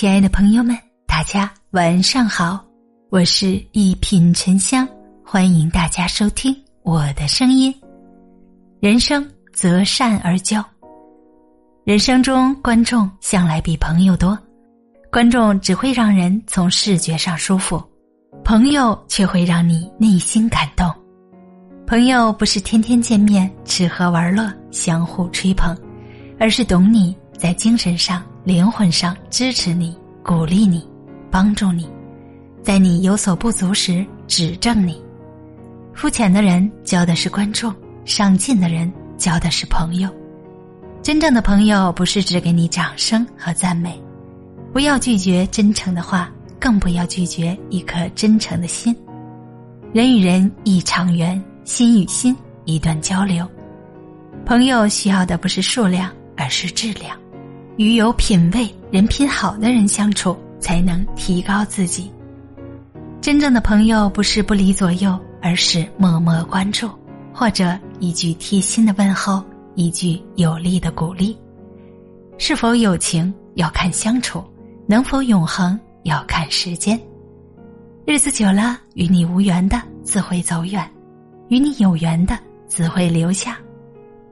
亲爱的朋友们，大家晚上好，我是一品沉香，欢迎大家收听我的声音。人生择善而交，人生中观众向来比朋友多，观众只会让人从视觉上舒服，朋友却会让你内心感动。朋友不是天天见面吃喝玩乐相互吹捧，而是懂你在精神上。灵魂上支持你、鼓励你、帮助你，在你有所不足时指正你。肤浅的人交的是观众，上进的人交的是朋友。真正的朋友不是只给你掌声和赞美，不要拒绝真诚的话，更不要拒绝一颗真诚的心。人与人一场缘，心与心一段交流。朋友需要的不是数量，而是质量。与有品位、人品好的人相处，才能提高自己。真正的朋友不是不离左右，而是默默关注，或者一句贴心的问候，一句有力的鼓励。是否有情，要看相处；能否永恒，要看时间。日子久了，与你无缘的自会走远，与你有缘的自会留下。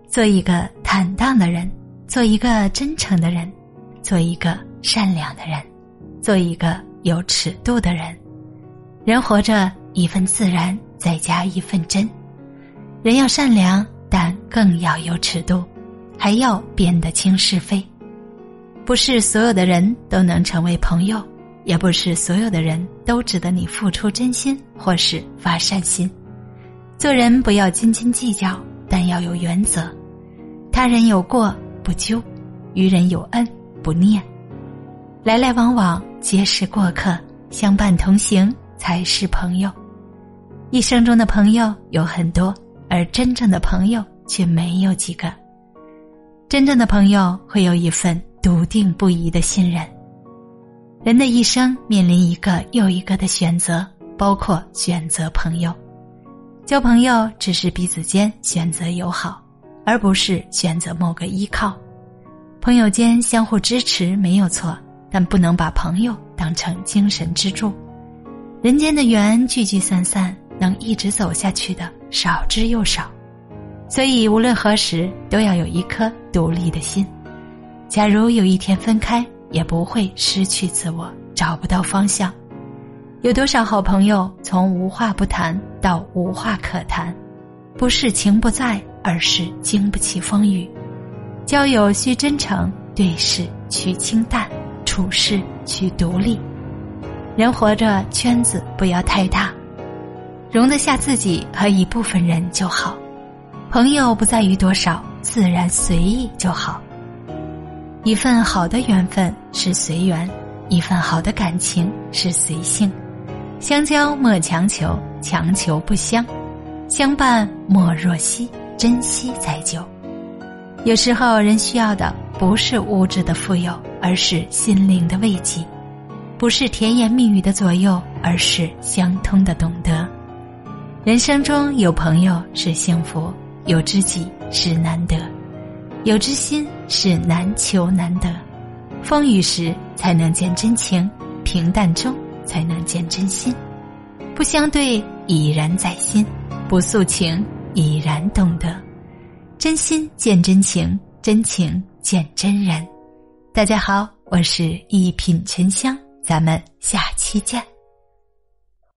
做一个坦荡的人。做一个真诚的人，做一个善良的人，做一个有尺度的人。人活着，一份自然，再加一份真。人要善良，但更要有尺度，还要辨得清是非。不是所有的人都能成为朋友，也不是所有的人都值得你付出真心或是发善心。做人不要斤斤计较，但要有原则。他人有过。不揪，与人有恩不念，来来往往皆是过客，相伴同行才是朋友。一生中的朋友有很多，而真正的朋友却没有几个。真正的朋友会有一份笃定不移的信任。人的一生面临一个又一个的选择，包括选择朋友。交朋友只是彼此间选择友好。而不是选择某个依靠，朋友间相互支持没有错，但不能把朋友当成精神支柱。人间的缘聚聚散散，能一直走下去的少之又少，所以无论何时都要有一颗独立的心。假如有一天分开，也不会失去自我，找不到方向。有多少好朋友从无话不谈到无话可谈，不是情不在。而是经不起风雨，交友需真诚，对事需清淡，处事需独立。人活着，圈子不要太大，容得下自己和一部分人就好。朋友不在于多少，自然随意就好。一份好的缘分是随缘，一份好的感情是随性。相交莫强求，强求不相；相伴莫若惜。珍惜才久，有时候人需要的不是物质的富有，而是心灵的慰藉；不是甜言蜜语的左右，而是相通的懂得。人生中有朋友是幸福，有知己是难得，有知心是难求难得。风雨时才能见真情，平淡中才能见真心。不相对已然在心，不诉情。已然懂得，真心见真情，真情见真人。大家好，我是一品沉香，咱们下期见。